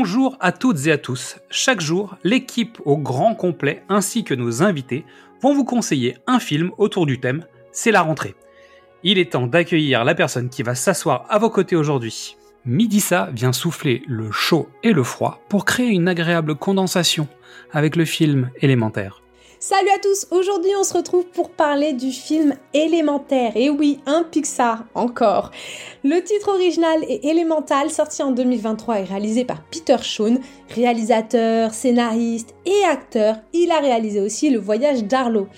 Bonjour à toutes et à tous. Chaque jour, l'équipe au grand complet ainsi que nos invités vont vous conseiller un film autour du thème C'est la rentrée. Il est temps d'accueillir la personne qui va s'asseoir à vos côtés aujourd'hui. Midissa vient souffler le chaud et le froid pour créer une agréable condensation avec le film élémentaire. Salut à tous, aujourd'hui on se retrouve pour parler du film Élémentaire. Et oui, un Pixar encore. Le titre original est Elemental, sorti en 2023 et réalisé par Peter Shawn, réalisateur, scénariste et acteur. Il a réalisé aussi Le Voyage d'Arlo.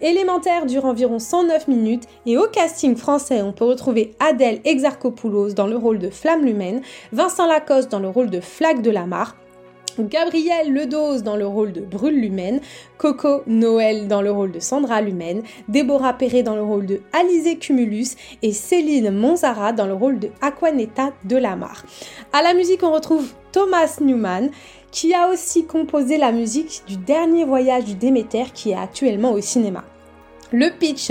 Élémentaire dure environ 109 minutes et au casting français, on peut retrouver Adèle Exarchopoulos dans le rôle de Flamme Lumen, Vincent Lacoste dans le rôle de Flaque de la Mare, Gabrielle Ledos dans le rôle de Brûle Lumen, Coco Noël dans le rôle de Sandra Lumen, Déborah Perret dans le rôle de Alizé Cumulus et Céline Monzara dans le rôle de Aquanetta de Lamar. À la musique, on retrouve Thomas Newman qui a aussi composé la musique du dernier voyage du Déméter qui est actuellement au cinéma. Le pitch.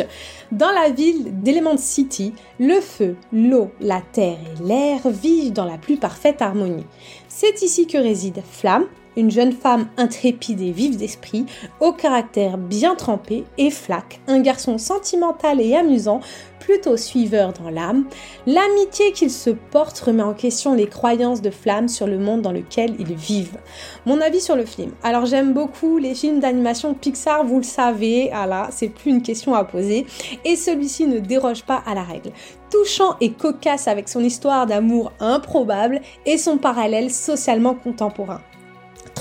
Dans la ville d'Element City, le feu, l'eau, la terre et l'air vivent dans la plus parfaite harmonie. C'est ici que réside Flamme, une jeune femme intrépide et vive d'esprit, au caractère bien trempé, et Flack, un garçon sentimental et amusant, plutôt suiveur dans l'âme. L'amitié qu'ils se portent remet en question les croyances de Flamme sur le monde dans lequel ils vivent. Mon avis sur le film. Alors j'aime beaucoup les films d'animation Pixar, vous le savez, ah là, c'est plus une question à poser, et celui-ci ne déroge pas à la règle touchant et cocasse avec son histoire d'amour improbable et son parallèle socialement contemporain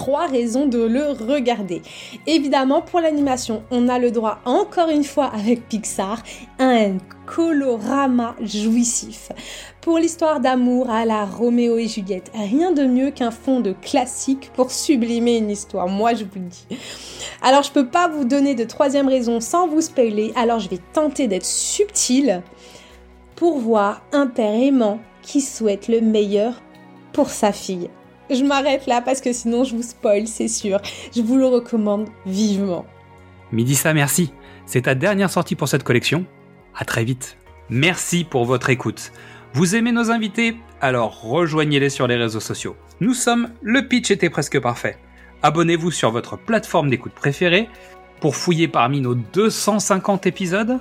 trois raisons de le regarder. Évidemment, pour l'animation, on a le droit, encore une fois avec Pixar, à un colorama jouissif. Pour l'histoire d'amour à la Roméo et Juliette, rien de mieux qu'un fond de classique pour sublimer une histoire, moi je vous le dis. Alors je peux pas vous donner de troisième raison sans vous spoiler, alors je vais tenter d'être subtil pour voir un père aimant qui souhaite le meilleur pour sa fille. Je m'arrête là parce que sinon je vous spoil, c'est sûr. Je vous le recommande vivement. Midissa, merci. C'est ta dernière sortie pour cette collection. À très vite. Merci pour votre écoute. Vous aimez nos invités? Alors rejoignez-les sur les réseaux sociaux. Nous sommes Le Pitch était presque parfait. Abonnez-vous sur votre plateforme d'écoute préférée pour fouiller parmi nos 250 épisodes.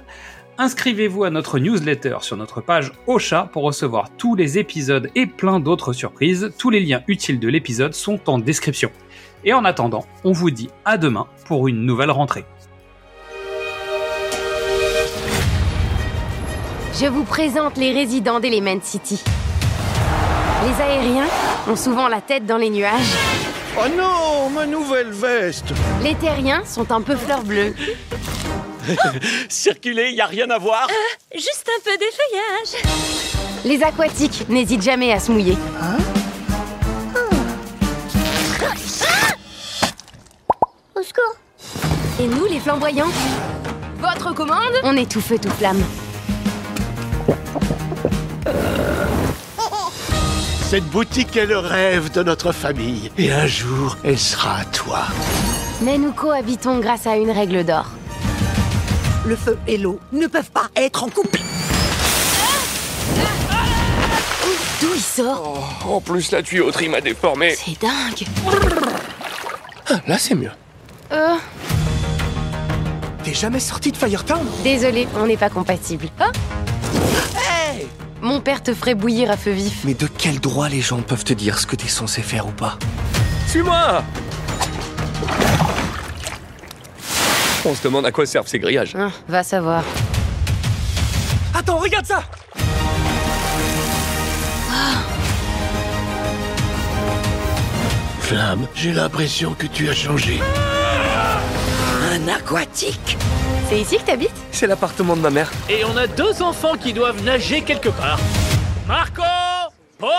Inscrivez-vous à notre newsletter sur notre page Ocha pour recevoir tous les épisodes et plein d'autres surprises. Tous les liens utiles de l'épisode sont en description. Et en attendant, on vous dit à demain pour une nouvelle rentrée. Je vous présente les résidents d'Element City. Les aériens ont souvent la tête dans les nuages. Oh non, ma nouvelle veste Les terriens sont un peu fleur bleue. Circuler, y a rien à voir Euh, juste un peu d'effeuillage. Les aquatiques n'hésitent jamais à se mouiller. Au secours. Et nous, les flamboyants Votre commande? On est tout feu, tout flamme. Cette boutique est le rêve de notre famille. Et un jour, elle sera à toi. Mais nous cohabitons grâce à une règle d'or. Le feu et l'eau ne peuvent pas être en couple. D'où il sort Oh, En plus, la tuyauterie m'a déformé. C'est dingue Ah, là, c'est mieux. Euh, T'es jamais sorti de Firetown désolé, on n'est pas compatibles. Oh Hey Mon père te ferait bouillir à feu vif. Mais de quel droit les gens peuvent te dire ce que t'es censé faire ou pas Suis-moi On se demande à quoi servent ces grillages. Hein, va savoir. Attends, regarde ça Flamme, j'ai l'impression que tu as changé. Un aquatique C'est ici que t'habites? C'est l'appartement de ma mère. Et on a deux enfants qui doivent nager quelque part. Marco Polo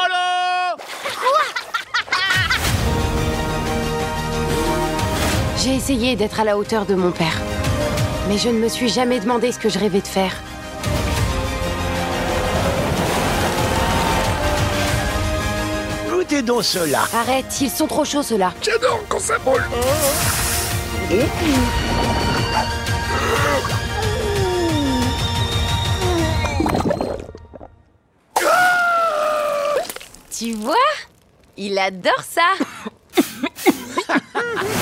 J'ai essayé d'être à la hauteur de mon père. Mais je ne me suis jamais demandé ce que je rêvais de faire. Goûtez donc cela. Arrête, ils sont trop chauds ceux-là. J'adore quand ça brûle. Tu vois? Il adore ça